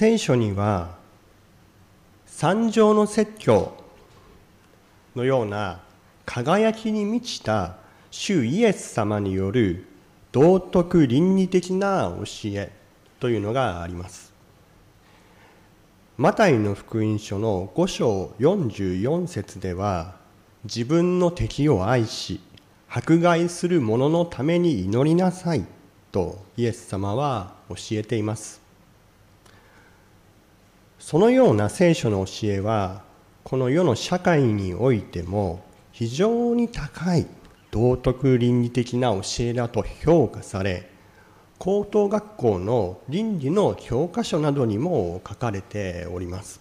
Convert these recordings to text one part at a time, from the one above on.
聖書には三条の説教のような輝きに満ちた主イエス様による道徳倫理的な教えというのがあります。マタイの福音書の5章44節では自分の敵を愛し迫害する者のために祈りなさいとイエス様は教えています。そのような聖書の教えはこの世の社会においても非常に高い道徳倫理的な教えだと評価され高等学校の倫理の教科書などにも書かれております。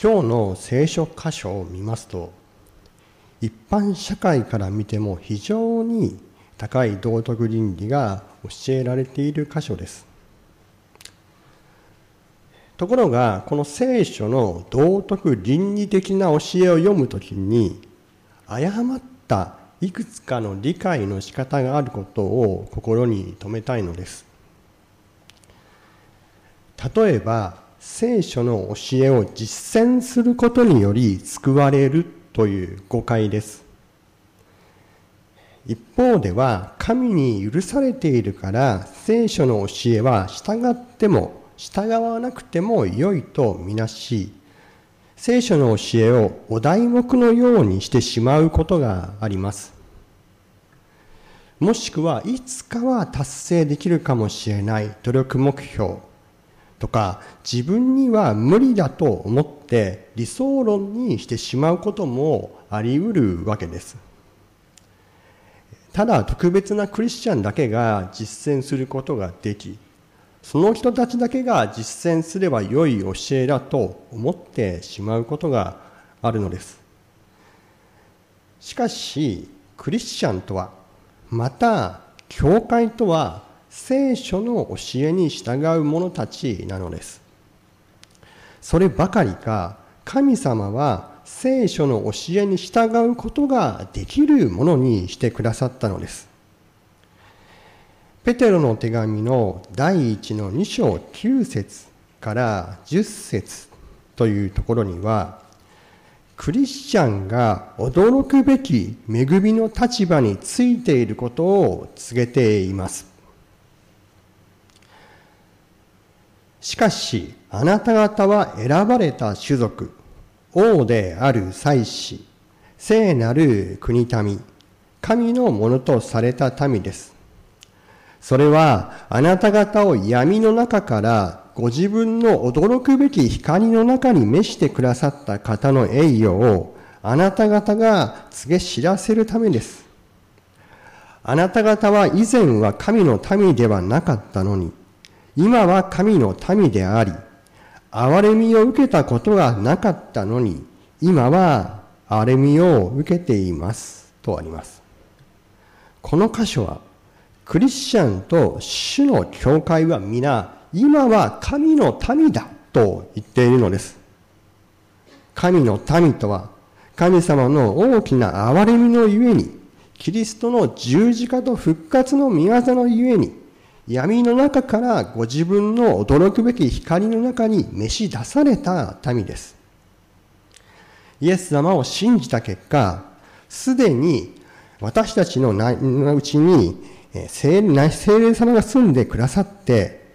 今日の聖書箇所を見ますと一般社会から見ても非常に高い道徳倫理が教えられている箇所です。ところがこの聖書の道徳倫理的な教えを読むときに誤ったいくつかの理解の仕方があることを心に留めたいのです。例えば聖書の教えを実践することにより救われるという誤解です。一方では神に許されているから聖書の教えは従っても従わなくても良いとみなし聖書の教えをお題目のようにしてしまうことがあります。もしくはいつかは達成できるかもしれない努力目標とか自分には無理だと思って理想論にしてしまうこともあり得るわけです。ただ特別なクリスチャンだけが実践することができその人たちだけが実践すれば良い教えだと思ってしまうことがあるのです。しかしクリスチャンとはまた教会とは聖書の教えに従う者たちなのです。そればかりか神様は聖書の教えに従うことができるものにしてくださったのです。ペテロの手紙の第1の2章9節から10節というところには、クリスチャンが驚くべき恵みの立場についていることを告げています。しかし、あなた方は選ばれた種族、王である祭司、聖なる国民、神のものとされた民です。それはあなた方を闇の中からご自分の驚くべき光の中に召してくださった方の栄誉をあなた方が告げ知らせるためです。あなた方は以前は神の民ではなかったのに、今は神の民であり、憐れみを受けたことがなかったのに、今は憐れみを受けています。とあります。この箇所はクリスチャンと主の教会は皆、今は神の民だと言っているのです。神の民とは、神様の大きな憐れみのゆえに、キリストの十字架と復活の御業のゆえに、闇の中からご自分の驚くべき光の中に召し出された民です。イエス様を信じた結果、すでに私たちのうちに聖霊様が住んでくださって、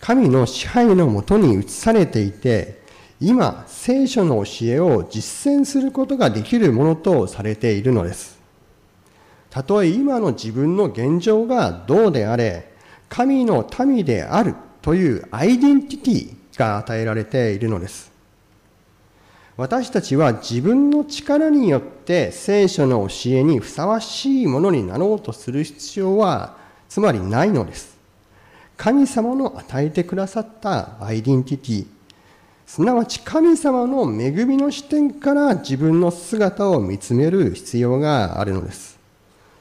神の支配のもとに移されていて、今、聖書の教えを実践することができるものとされているのです。たとえ今の自分の現状がどうであれ、神の民であるというアイデンティティが与えられているのです。私たちは自分の力によって聖書の教えにふさわしいものになろうとする必要はつまりないのです。神様の与えてくださったアイデンティティ、すなわち神様の恵みの視点から自分の姿を見つめる必要があるのです。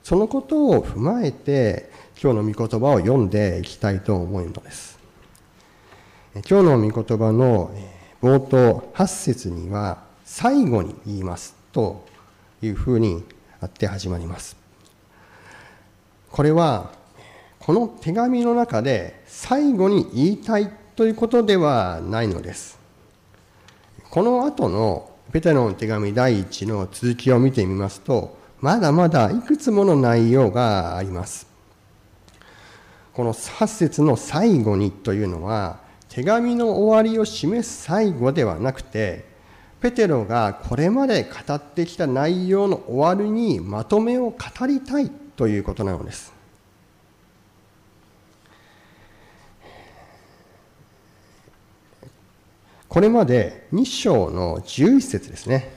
そのことを踏まえて今日の御言葉を読んでいきたいと思うのです。今日の御言葉の冒頭8節には最後に言いますというふうにあって始まります。これはこの手紙の中で最後に言いたいということではないのです。この後のペテロの手紙第一の続きを見てみますと、まだまだいくつもの内容があります。この8節の最後にというのは、手紙の終わりを示す最後ではなくて、ペテロがこれまで語ってきた内容の終わりにまとめを語りたいということなのです。これまで2章の11節ですね。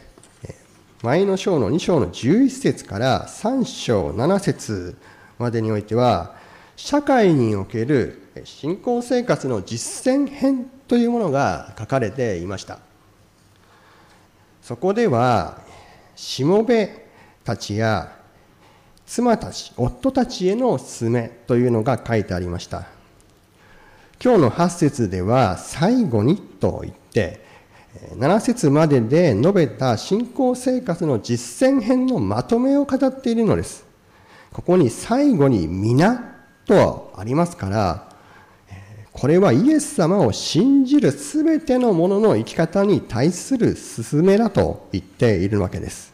前の章の2章の11節から3章7節までにおいては、社会における信仰生活の実践編というものが書かれていました。そこでは、しもべたちや妻たち、夫たちへの勧めというのが書いてありました。今日の8節では、最後にと言って、7節までで述べた信仰生活の実践編のまとめを語っているのです。ここに最後に皆とありますから、これはイエス様を信じるすべてのものの生き方に対する勧めだと言っているわけです。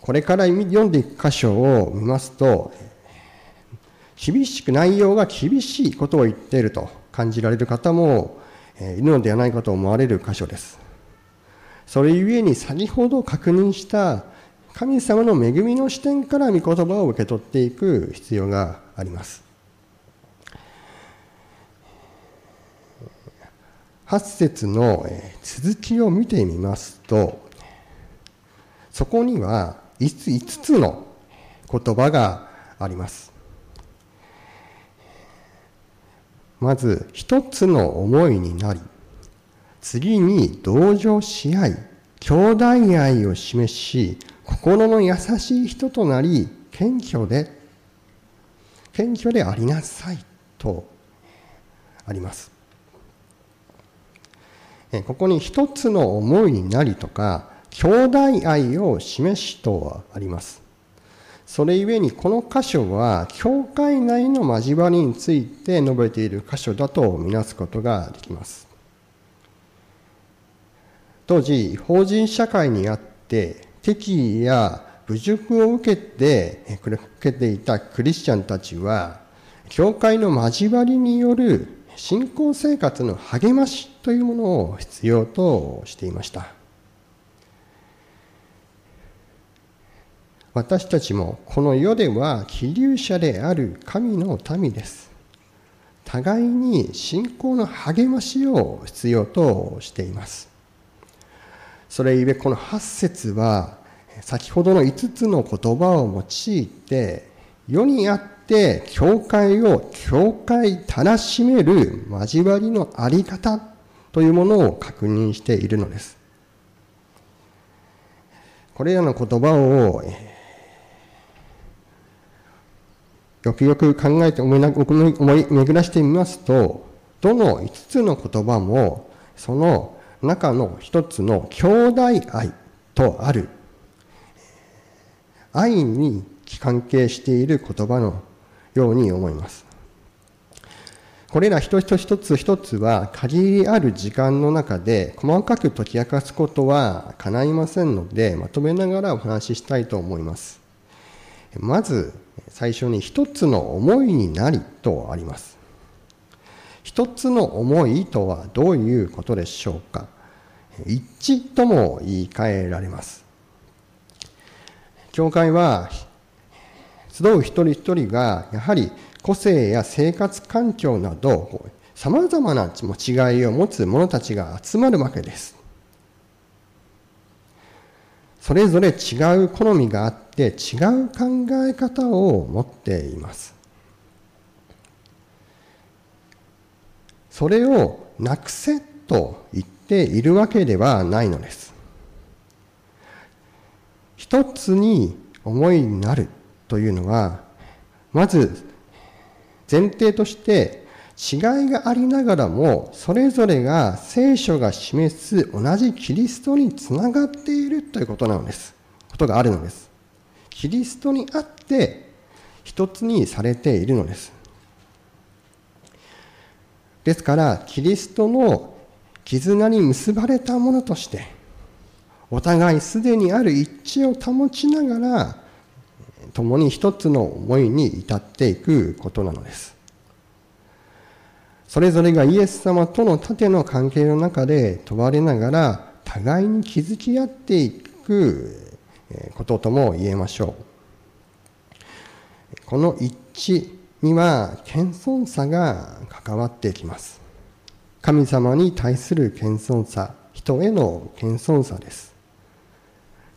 これから読んでいく箇所を見ますと、厳しく内容が厳しいことを言っていると感じられる方もいるのではないかと思われる箇所です。それゆえに先ほど確認した神様の恵みの視点から御言葉を受け取っていく必要があります。8節の続きを見てみますと、そこには5つの言葉があります。まず、一つの思いになり、次に同情し合い、兄弟愛を示し、心の優しい人となり、謙虚で、謙虚でありなさいとあります。ここに一つの思いになりとか、兄弟愛を示しとはあります。それゆえにこの箇所は、教会内の交わりについて述べている箇所だとみなすことができます。当時、法人社会にあって、敵意や侮辱を受けて、受けていたクリスチャンたちは、教会の交わりによる信仰生活の励ましというものを必要としていました。私たちもこの世では希留者である神の民です。互いに信仰の励ましを必要としています。それゆえこの8節は先ほどの5つの言葉を用いて世にあって教会を教会たらしめる交わりのあり方というものを確認しているのです。これらの言葉をよくよく考えて思い巡らしてみますと、どの5つの言葉もその中の一つの兄弟愛とある愛に関係している言葉のように思います。これら一つ一つ一つは限りある時間の中で細かく解き明かすことは叶いませんのでまとめながらお話ししたいと思います。まず最初に一つの思いになりとあります。一つの思いとはどういうことでしょうか一致とも言い換えられます。教会は集う一人一人がやはり個性や生活環境などさまざまな違いを持つ者たちが集まるわけです。それぞれ違う好みがあって違う考え方を持っています。それをなくせと言っているわけではないのです。一つに思いになるというのは、まず前提として違いがありながらも、それぞれが聖書が示す同じキリストにつながっているということなのです。ことがあるのです。キリストにあって一つにされているのです。ですから、キリストの絆に結ばれたものとして、お互いすでにある一致を保ちながら、共に一つの思いに至っていくことなのです。それぞれがイエス様との縦の関係の中で問われながら、互いに築き合っていくこととも言えましょう。この一致には謙遜さが関わってきます。神様に対する謙遜さ、人への謙遜さです。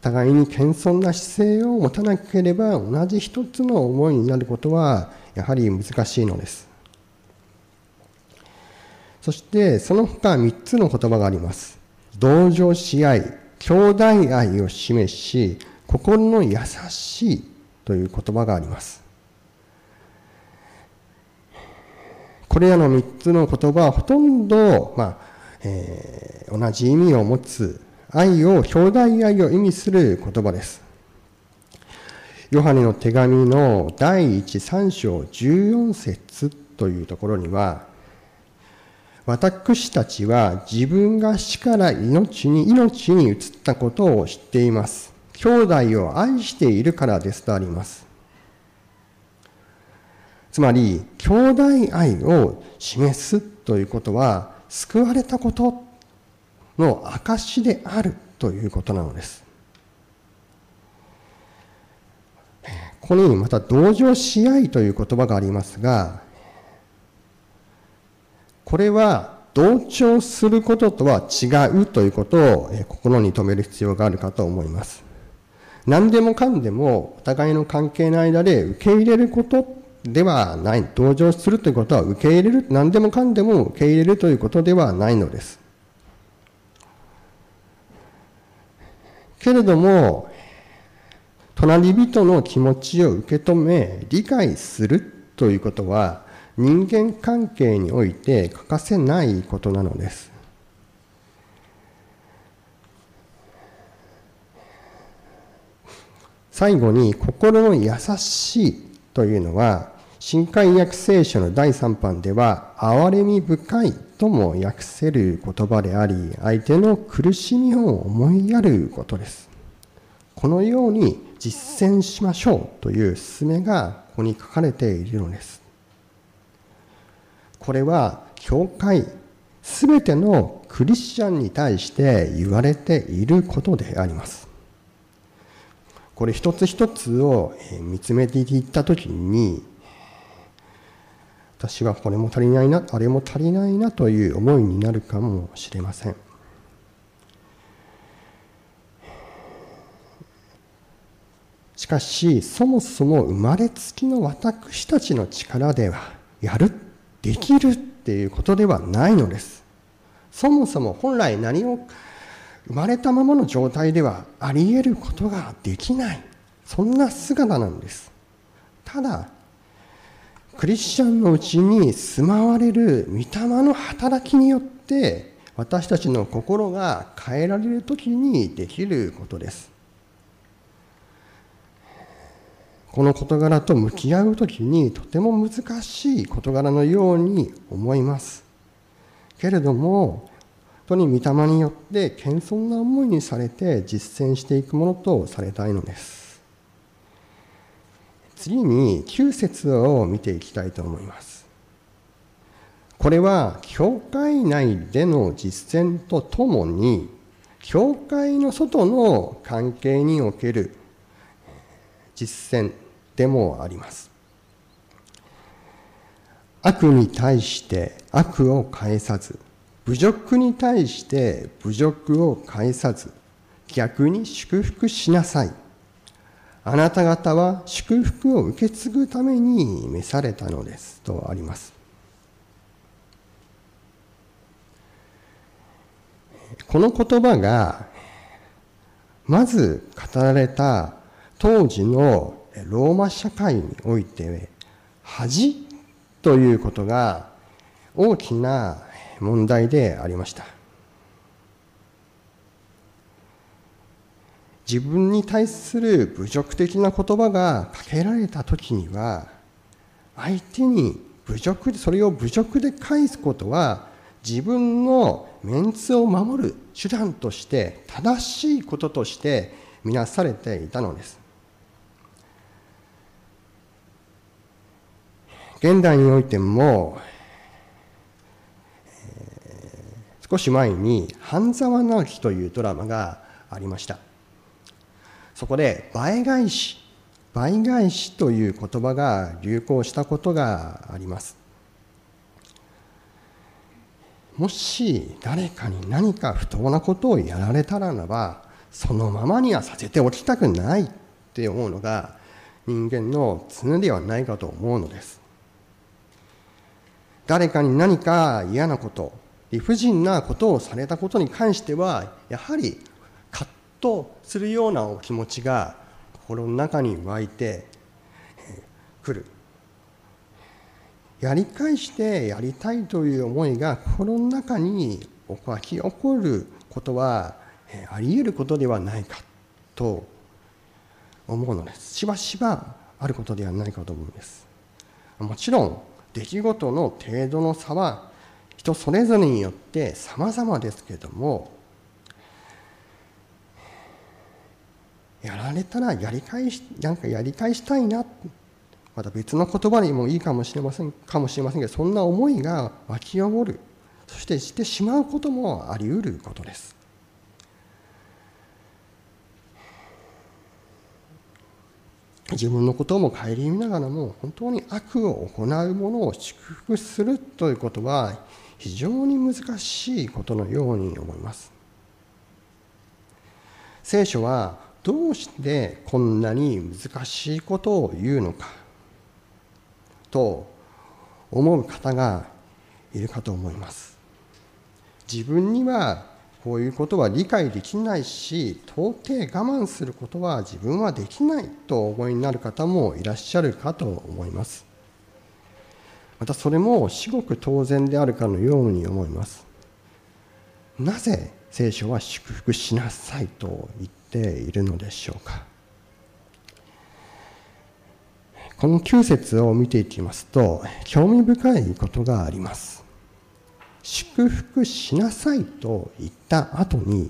互いに謙遜な姿勢を持たなければ同じ一つの思いになることはやはり難しいのです。そしてその他3つの言葉があります。同情し合い、兄弟愛を示し、心の優しいという言葉があります。これらの3つの言葉はほとんど、まあえー、同じ意味を持つ愛を、兄弟愛を意味する言葉です。ヨハネの手紙の第1、3章14節というところには、私たちは自分が死から命に命に移ったことを知っています。兄弟を愛しているからですとあります。つまり、兄弟愛を示すということは、救われたことの証であるということなのです。ここにまた同情し合いという言葉がありますが、これは同調することとは違うということを心に留める必要があるかと思います。何でもかんでもお互いの関係の間で受け入れることではない。同情するということは受け入れる、何でもかんでも受け入れるということではないのです。けれども、隣人の気持ちを受け止め、理解するということは、人間関係において欠かせないことなのです。最後に、心の優しいというのは、新海訳聖書の第3版では、憐れみ深いとも訳せる言葉であり、相手の苦しみを思いやることです。このように実践しましょうという勧めがここに書かれているのです。これは、教会、すべてのクリスチャンに対して言われていることであります。これ一つ一つを見つめていったときに、私はこれも足りないな、あれも足りないなという思いになるかもしれません。しかし、そもそも生まれつきの私たちの力では、やる、できるっていうことではないのです。そもそも本来何を生まれたままの状態ではあり得ることができない。そんな姿なんです。ただ、クリスチャンのうちに住まわれる御霊の働きによって私たちの心が変えられる時にできることです。この事柄と向き合う時にとても難しい事柄のように思います。けれども、本当に御霊によって謙遜な思いにされて実践していくものとされたいのです。次に9節を見ていきたいと思います。これは教会内での実践とともに教会の外の関係における実践でもあります。悪に対して悪を返さず、侮辱に対して侮辱を返さず、逆に祝福しなさい。あなた方は祝福を受け継ぐために召されたのですとあります。この言葉がまず語られた当時のローマ社会において恥ということが大きな問題でありました。自分に対する侮辱的な言葉がかけられた時には相手に侮辱それを侮辱で返すことは自分のメンツを守る手段として正しいこととしてみなされていたのです。現代においても、えー、少し前に「半沢直樹」というドラマがありました。そこで倍返し倍返しという言葉が流行したことがあります。もし誰かに何か不当なことをやられたらならばそのままにはさせておきたくないって思うのが人間の常ではないかと思うのです。誰かに何か嫌なこと理不尽なことをされたことに関してはやはりとするようなお気持ちが心の中に湧いてくる。やり返してやりたいという思いが心の中に湧き起こることはあり得ることではないかと思うのです。しばしばあることではないかと思うんです。もちろん出来事の程度の差は人それぞれによって様々ですけれどもやられたらやり返しなんかやり返したいな。また別の言葉にもいいかもしれませんかもしれませんけどそんな思いが湧き起こる。そしてしてしまうこともあり得ることです。自分のことも顧みながらも本当に悪を行うものを祝福するということは非常に難しいことのように思います。聖書はどうしてこんなに難しいことを言うのかと思う方がいるかと思います。自分にはこういうことは理解できないし到底我慢することは自分はできないとお思いになる方もいらっしゃるかと思います。またそれも至極当然であるかのように思います。なぜ聖書は祝福しなさいと言っているのでしょうか。この9節を見ていきますと興味深いことがあります。祝福しなさいと言った後に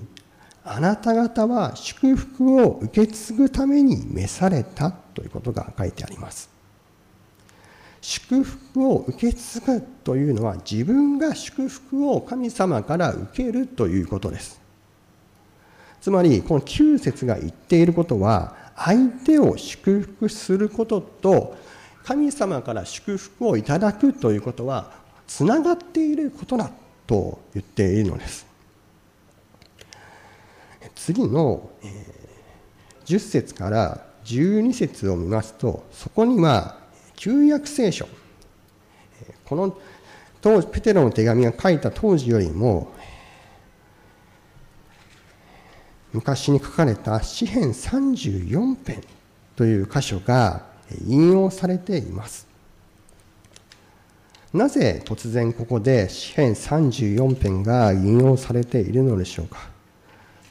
あなた方は祝福を受け継ぐために召されたということが書いてあります。祝福を受け継ぐというのは自分が祝福を神様から受けるということです。つまりこの9節が言っていることは相手を祝福することと神様から祝福をいただくということはつながっていることだと言っているのです。次の10節から12節を見ますとそこには旧約聖書この当ペテロの手紙が書いた当時よりも昔に書かれた詩編34編という箇所が引用されています。なぜ突然ここで詩編34編が引用されているのでしょうか。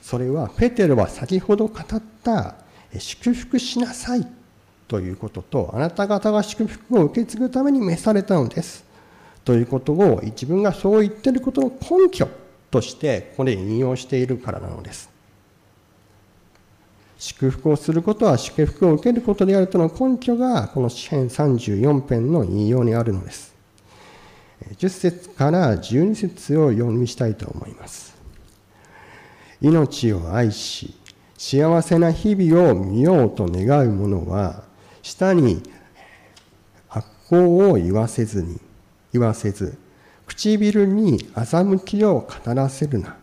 それはペテロは先ほど語った祝福しなさいということとあなた方が祝福を受け継ぐために召されたのです。ということを自分がそう言っていることの根拠としてこれ引用しているからなのです。祝福をすることは祝福を受けることであるとの根拠がこの詩編34編の引用にあるのです。10節から12節を読みしたいと思います。命を愛し、幸せな日々を見ようと願う者は、下に悪行を言わせずに、言わせず、唇に欺きを語らせるな。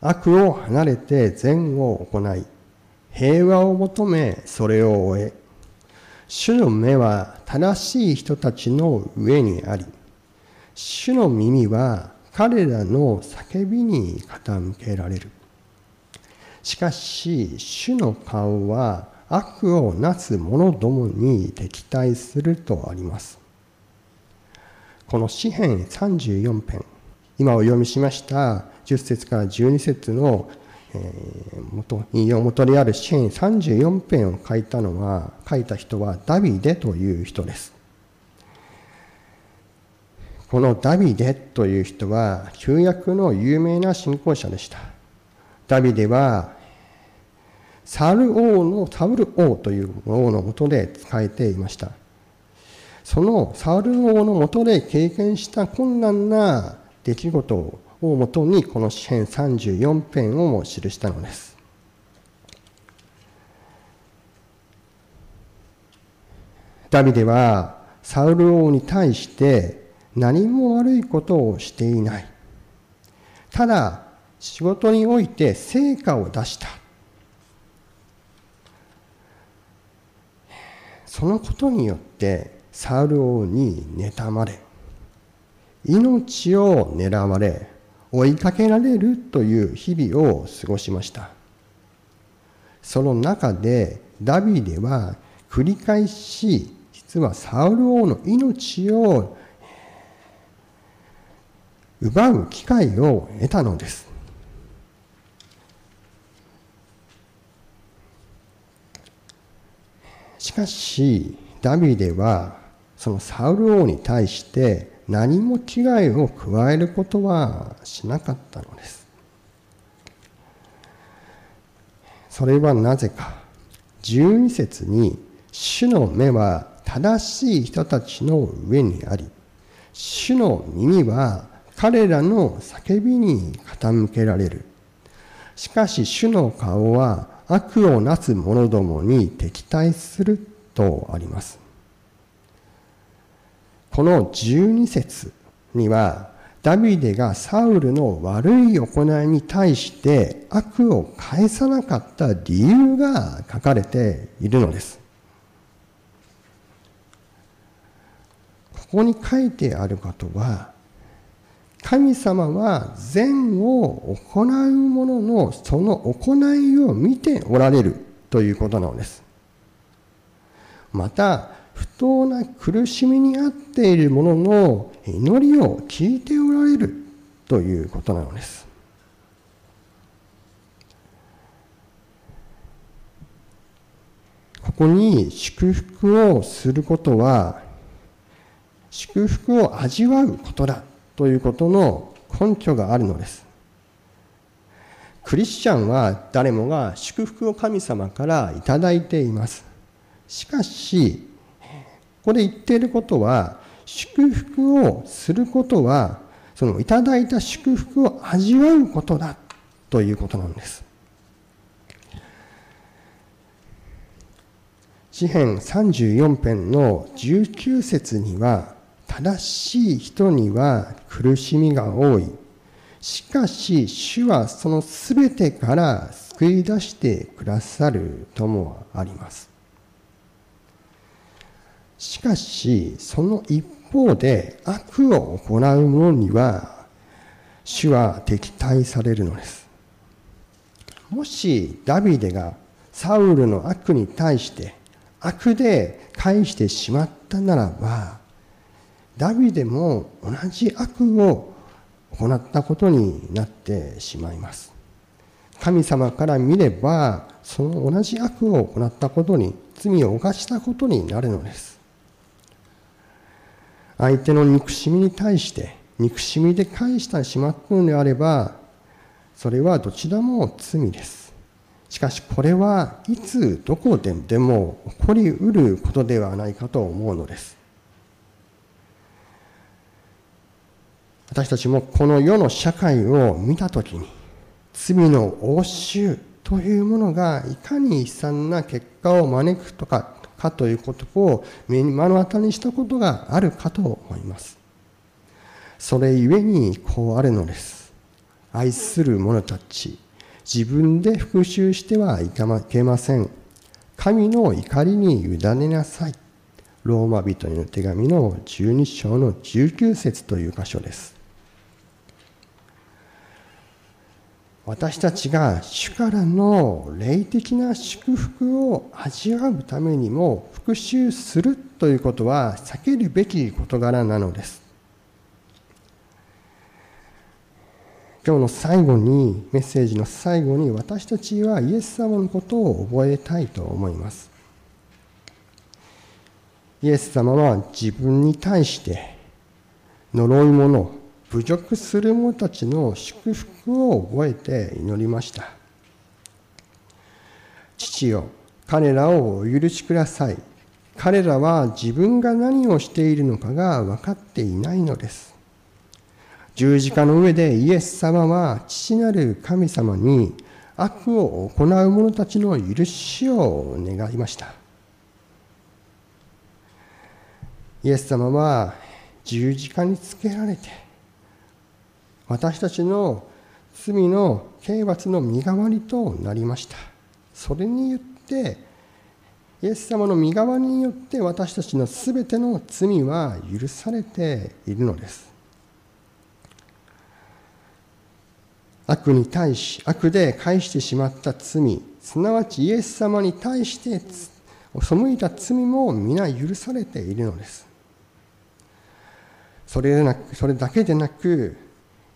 悪を離れて善を行い、平和を求めそれを終え主の目は正しい人たちの上にあり主の耳は彼らの叫びに傾けられる。しかし主の顔は悪をなす者どもに敵対するとあります。この詩編34編今お読みしました10節から12節のえ、元引用元である詩篇34編を書いたのは書いた人はダビデという人です。このダビデという人は旧約の有名な信仰者でした。ダビデはサル王のサウル王という王のもとで仕えていました。そのサウル王のもとで経験した困難な出来事ををもとにこの詩篇34編をも記したのです。ダビデはサウル王に対して何も悪いことをしていない。ただ仕事において成果を出した。そのことによってサウル王に妬まれ命を狙われ追いかけられるという日々を過ごしました。その中でダビデは繰り返し実はサウル王の命を奪う機会を得たのです。しかしダビデはそのサウル王に対して何も危害を加えることはしなかったのです。それはなぜか12節に主の目は正しい人たちの上にあり主の耳は彼らの叫びに傾けられる。しかし主の顔は悪をなす者どもに敵対するとあります。この12節にはダビデがサウルの悪い行いに対して悪を返さなかった理由が書かれているのですここに書いてあることは神様は善を行う者のその行いを見ておられるということなのです。また、不当な苦しみにあっている者の祈りを聞いておられるということなのです。ここに祝福をすることは、祝福を味わうことだということの根拠があるのです。クリスチャンは誰もが祝福を神様からいただいています。しかし、ここで言っていることは、祝福をすることは、そのいただいた祝福を味わうことだということなんです。詩編34編の19節には、正しい人には苦しみが多い。しかし、主はそのすべてから救い出してくださるともあります。しかし、その一方で悪を行う者には、主は敵対されるのです。もしダビデがサウルの悪に対して悪で返してしまったならば、ダビデも同じ悪を行ったことになってしまいます。神様から見れば、その同じ悪を行ったことに、罪を犯したことになるのです。相手の憎しみに対して、憎しみで返してしまったのであれば、それはどちらも罪です。しかしこれはいつどこででも起こりうることではないかと思うのです。私たちもこの世の社会を見たときに、罪の応酬というものがいかに悲惨な結果を招くとかかということを目の当たりにしたことがあるかと思います。それゆえにこうあるのです。愛する者たち、自分で復讐してはいけません。神の怒りに委ねなさい。ローマ人への手紙の12章の19節という箇所です。私たちが主からの霊的な祝福を味わうためにも復讐するということは避けるべき事柄なのです今日の最後に、メッセージの最後に私たちはイエス様のことを覚えたいと思います。イエス様は自分に対して呪い者、侮辱する者たちの祝福を覚えて祈りました。父よ、彼らをお許しください。彼らは自分が何をしているのかが分かっていないのです。十字架の上でイエス様は父なる神様に悪を行う者たちの許しを願いました。イエス様は十字架につけられて私たちの罪の刑罰の身代わりとなりました。それによってイエス様の身代わりによって私たちのすべての罪は許されているのです。悪に対し、悪で返してしまった罪、すなわちイエス様に対して背いた罪も皆許されているのです。それなくそれだけでなく、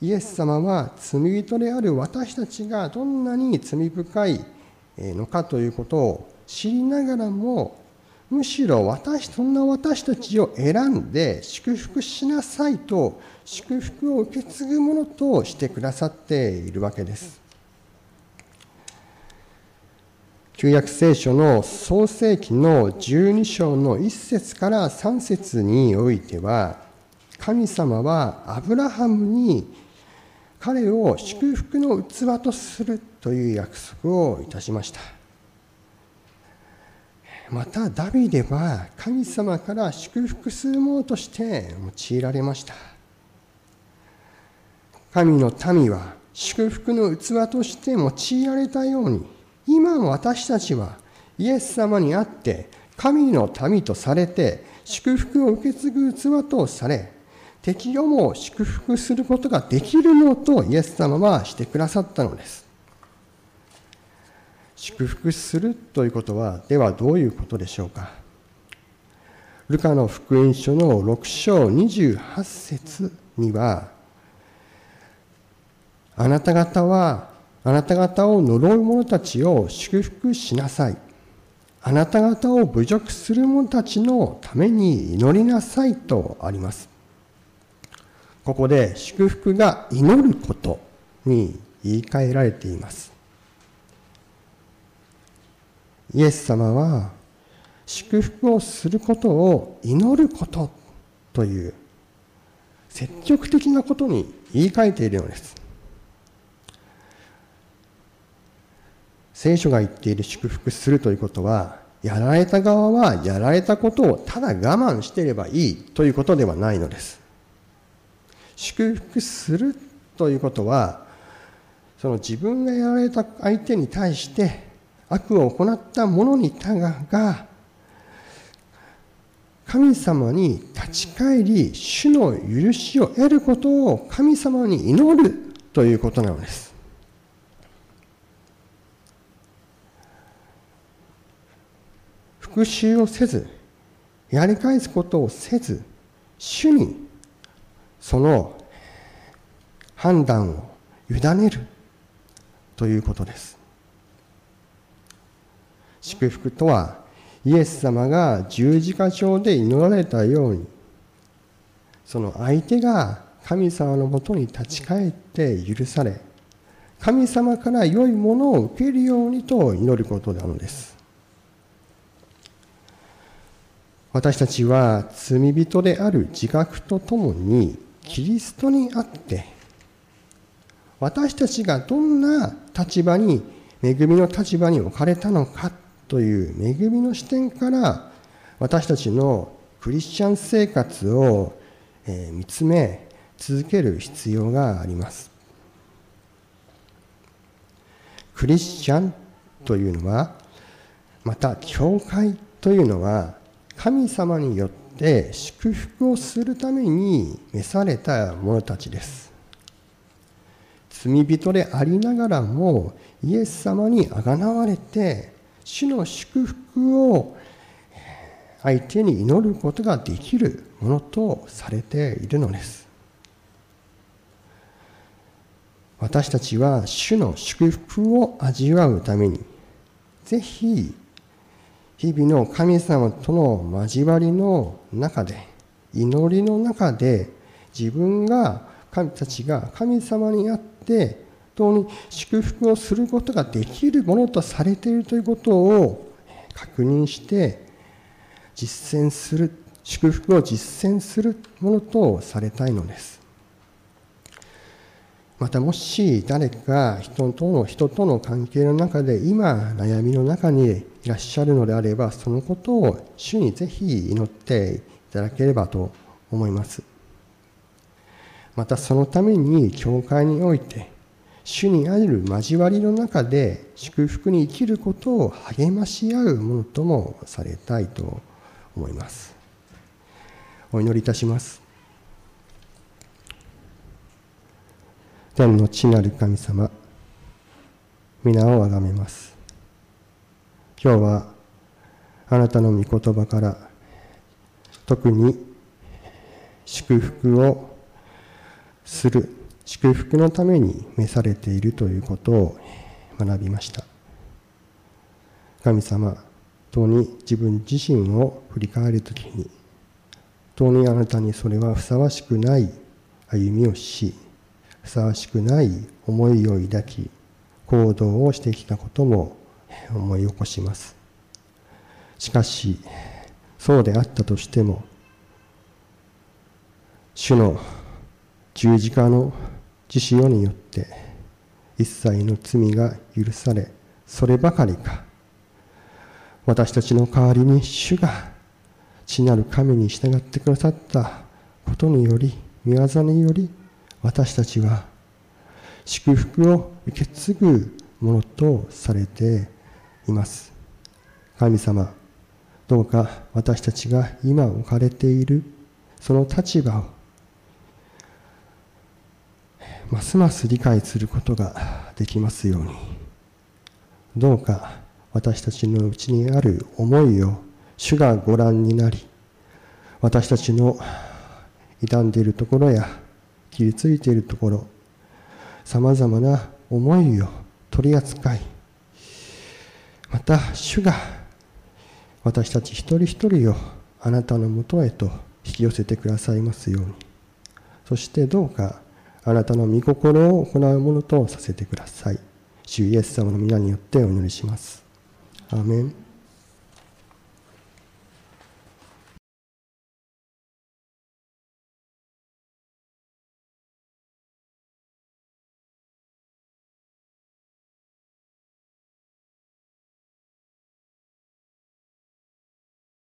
イエス様は罪人である私たちがどんなに罪深いのかということを知りながらもむしろ私そんな私たちを選んで祝福しなさいと祝福を受け継ぐものとしてくださっているわけです。旧約聖書の創世記の12章の1節から3節においては神様はアブラハムに彼を祝福の器とするという約束をいたしました。またダビデは神様から祝福するものとして用いられました神の民は祝福の器として用いられたように今も私たちはイエス様にあって神の民とされて祝福を受け継ぐ器とされ敵をも祝福することができるのとイエス様はしてくださったのです祝福するということは、ではどういうことでしょうか。ルカの福音書の6章28節には、あなた方は、あなた方を呪う者たちを祝福しなさい。あなた方を侮辱する者たちのために祈りなさいとあります。ここで祝福が祈ることに言い換えられています。イエス様は祝福をすることを祈ることという積極的なことに言い換えているのです。聖書が言っている祝福するということは、やられた側はやられたことをただ我慢していればいいということではないのです。祝福するということは、その自分がやられた相手に対して悪を行った者にたが神様に立ち返り主の許しを得ることを神様に祈るということなのです。復讐をせずやり返すことをせず主にその判断を委ねるということです。祝福とはイエス様が十字架上で祈られたようにその相手が神様のもとに立ち返って許され神様から良いものを受けるようにと祈ることなのです。私たちは罪人である自覚とともにキリストにあって私たちがどんな立場に恵みの立場に置かれたのかという恵みの視点から私たちのクリスチャン生活を見つめ続ける必要があります。クリスチャンというのはまた教会というのは神様によって祝福をするために召された者たちです。罪人でありながらもイエス様にあがなわれて主の祝福を相手に祈ることができるものとされているのです。私たちは主の祝福を味わうために、ぜひ、日々の神様との交わりの中で、祈りの中で、自分が、神たちが神様にあって、本当に祝福をすることができるものとされているということを確認して、実践する、祝福を実践するものとされたいのです。またもし誰か人との人との関係の中で今悩みの中にいらっしゃるのであればそのことを主にぜひ祈っていただければと思います。またそのために教会において主にある交わりの中で祝福に生きることを励まし合うものともされたいと思います。お祈りいたします。天の地なる神様、皆をあがめます。今日はあなたの御言葉から特に祝福をする、祝福のために召されているということを学びました。神様、当に自分自身を振り返るときに、当にあなたにそれはふさわしくない歩みをし、ふさわしくない思いを抱き行動をしてきたことも思い起こします。しかしそうであったとしても主の十字架の自死世によって一切の罪が許されそればかりか私たちの代わりに主が父なる神に従ってくださったことにより御業により私たちは祝福を受け継ぐものとされています。神様、どうか私たちが今置かれているその立場をますます理解することができますようにどうか私たちのうちにある思いを主がご覧になり私たちの傷んでいるところや傷ついているところさまざまな思いを取り扱いまた主が私たち一人一人をあなたのもとへと引き寄せてくださいますように。そしてどうかあなたの御心を行うものとさせてください。主イエス様の皆によってお祈りします。アーメン。